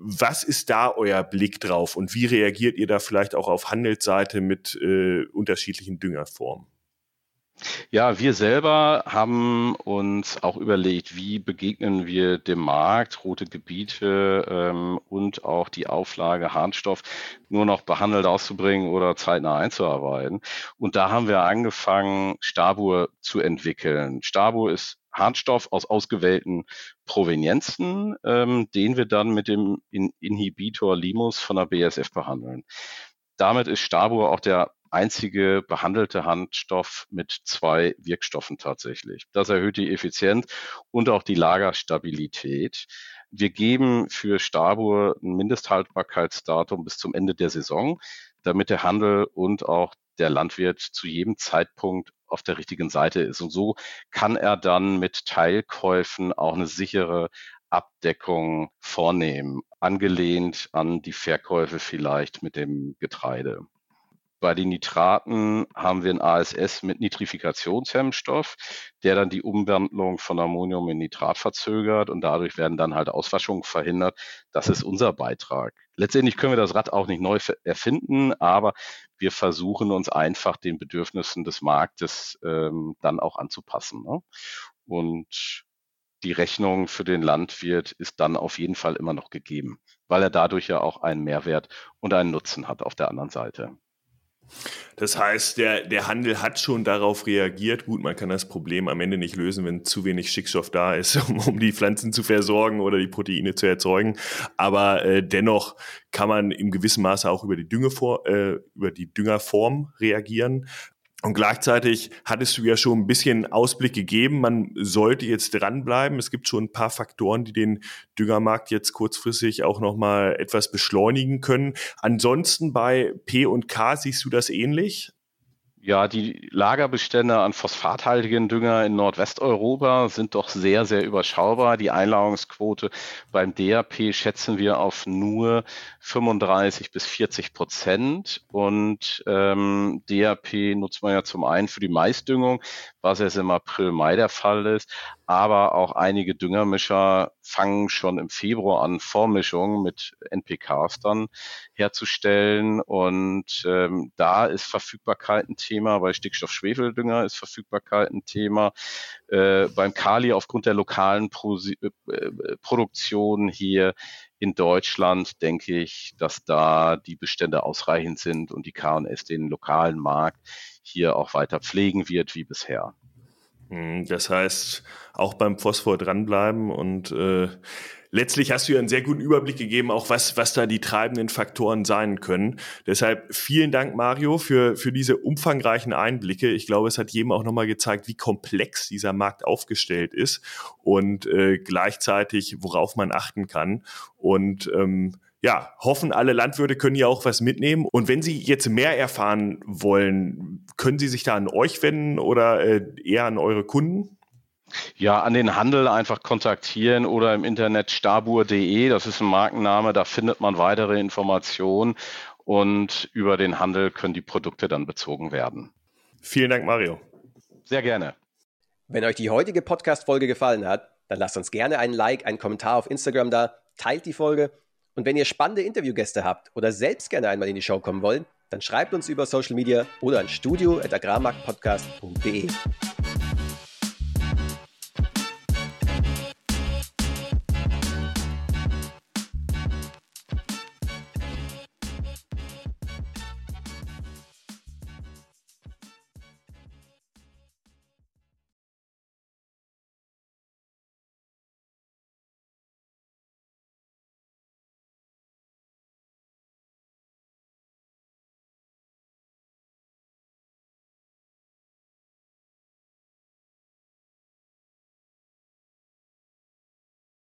Speaker 3: was ist da euer Blick drauf und wie reagiert ihr da vielleicht auch auf Handelsseite mit äh, unterschiedlichen Düngerformen?
Speaker 4: Ja, wir selber haben uns auch überlegt, wie begegnen wir dem Markt, rote Gebiete ähm, und auch die Auflage Harnstoff nur noch behandelt auszubringen oder zeitnah einzuarbeiten. Und da haben wir angefangen, Stabur zu entwickeln. Stabur ist Harnstoff aus ausgewählten Provenienzen, ähm, den wir dann mit dem In Inhibitor Limus von der BSF behandeln. Damit ist Stabur auch der einzige behandelte Handstoff mit zwei Wirkstoffen tatsächlich. Das erhöht die Effizienz und auch die Lagerstabilität. Wir geben für Stabur ein Mindesthaltbarkeitsdatum bis zum Ende der Saison, damit der Handel und auch der Landwirt zu jedem Zeitpunkt auf der richtigen Seite ist. Und so kann er dann mit Teilkäufen auch eine sichere Abdeckung vornehmen, angelehnt an die Verkäufe vielleicht mit dem Getreide. Bei den Nitraten haben wir ein ASS mit Nitrifikationshemmstoff, der dann die Umwandlung von Ammonium in Nitrat verzögert und dadurch werden dann halt Auswaschungen verhindert. Das ist unser Beitrag. Letztendlich können wir das Rad auch nicht neu erfinden, aber wir versuchen uns einfach den Bedürfnissen des Marktes ähm, dann auch anzupassen. Ne? Und die Rechnung für den Landwirt ist dann auf jeden Fall immer noch gegeben, weil er dadurch ja auch einen Mehrwert und einen Nutzen hat auf der anderen Seite.
Speaker 3: Das heißt, der, der Handel hat schon darauf reagiert. Gut, man kann das Problem am Ende nicht lösen, wenn zu wenig Stickstoff da ist, um, um die Pflanzen zu versorgen oder die Proteine zu erzeugen. Aber äh, dennoch kann man im gewissen Maße auch über die, Düngefor äh, über die Düngerform reagieren. Und gleichzeitig hattest du ja schon ein bisschen Ausblick gegeben. Man sollte jetzt dranbleiben. Es gibt schon ein paar Faktoren, die den Düngermarkt jetzt kurzfristig auch nochmal etwas beschleunigen können. Ansonsten bei P und K siehst du das ähnlich?
Speaker 4: Ja, die Lagerbestände an phosphathaltigen Dünger in Nordwesteuropa sind doch sehr, sehr überschaubar. Die Einlagerungsquote beim DAP schätzen wir auf nur 35 bis 40 Prozent. Und ähm, DAP nutzt man ja zum einen für die Maisdüngung, was jetzt im April, Mai der Fall ist. Aber auch einige Düngermischer fangen schon im Februar an, Vormischungen mit NPKs dann herzustellen. Und ähm, da ist Verfügbarkeit ein Thema. Bei Stickstoff-Schwefeldünger ist Verfügbarkeit ein Thema. Äh, beim Kali aufgrund der lokalen Pro äh, Produktion hier in Deutschland denke ich, dass da die Bestände ausreichend sind und die K&S den lokalen Markt hier auch weiter pflegen wird wie bisher.
Speaker 3: Hm, das heißt, auch beim Phosphor dranbleiben und äh, letztlich hast du ja einen sehr guten Überblick gegeben, auch was, was da die treibenden Faktoren sein können. Deshalb vielen Dank, Mario, für, für diese umfangreichen Einblicke. Ich glaube, es hat jedem auch nochmal gezeigt, wie komplex dieser Markt aufgestellt ist und äh, gleichzeitig, worauf man achten kann. Und ähm, ja, hoffen, alle Landwirte können ja auch was mitnehmen. Und wenn Sie jetzt mehr erfahren wollen, können Sie sich da an euch wenden oder äh, eher an eure Kunden?
Speaker 4: Ja, an den Handel einfach kontaktieren oder im Internet stabur.de, das ist ein Markenname, da findet man weitere Informationen und über den Handel können die Produkte dann bezogen werden.
Speaker 3: Vielen Dank, Mario.
Speaker 4: Sehr gerne.
Speaker 2: Wenn euch die heutige Podcast-Folge gefallen hat, dann lasst uns gerne einen Like, einen Kommentar auf Instagram da, teilt die Folge und wenn ihr spannende Interviewgäste habt oder selbst gerne einmal in die Show kommen wollt, dann schreibt uns über Social Media oder an studio.agrarmarktpodcast.de.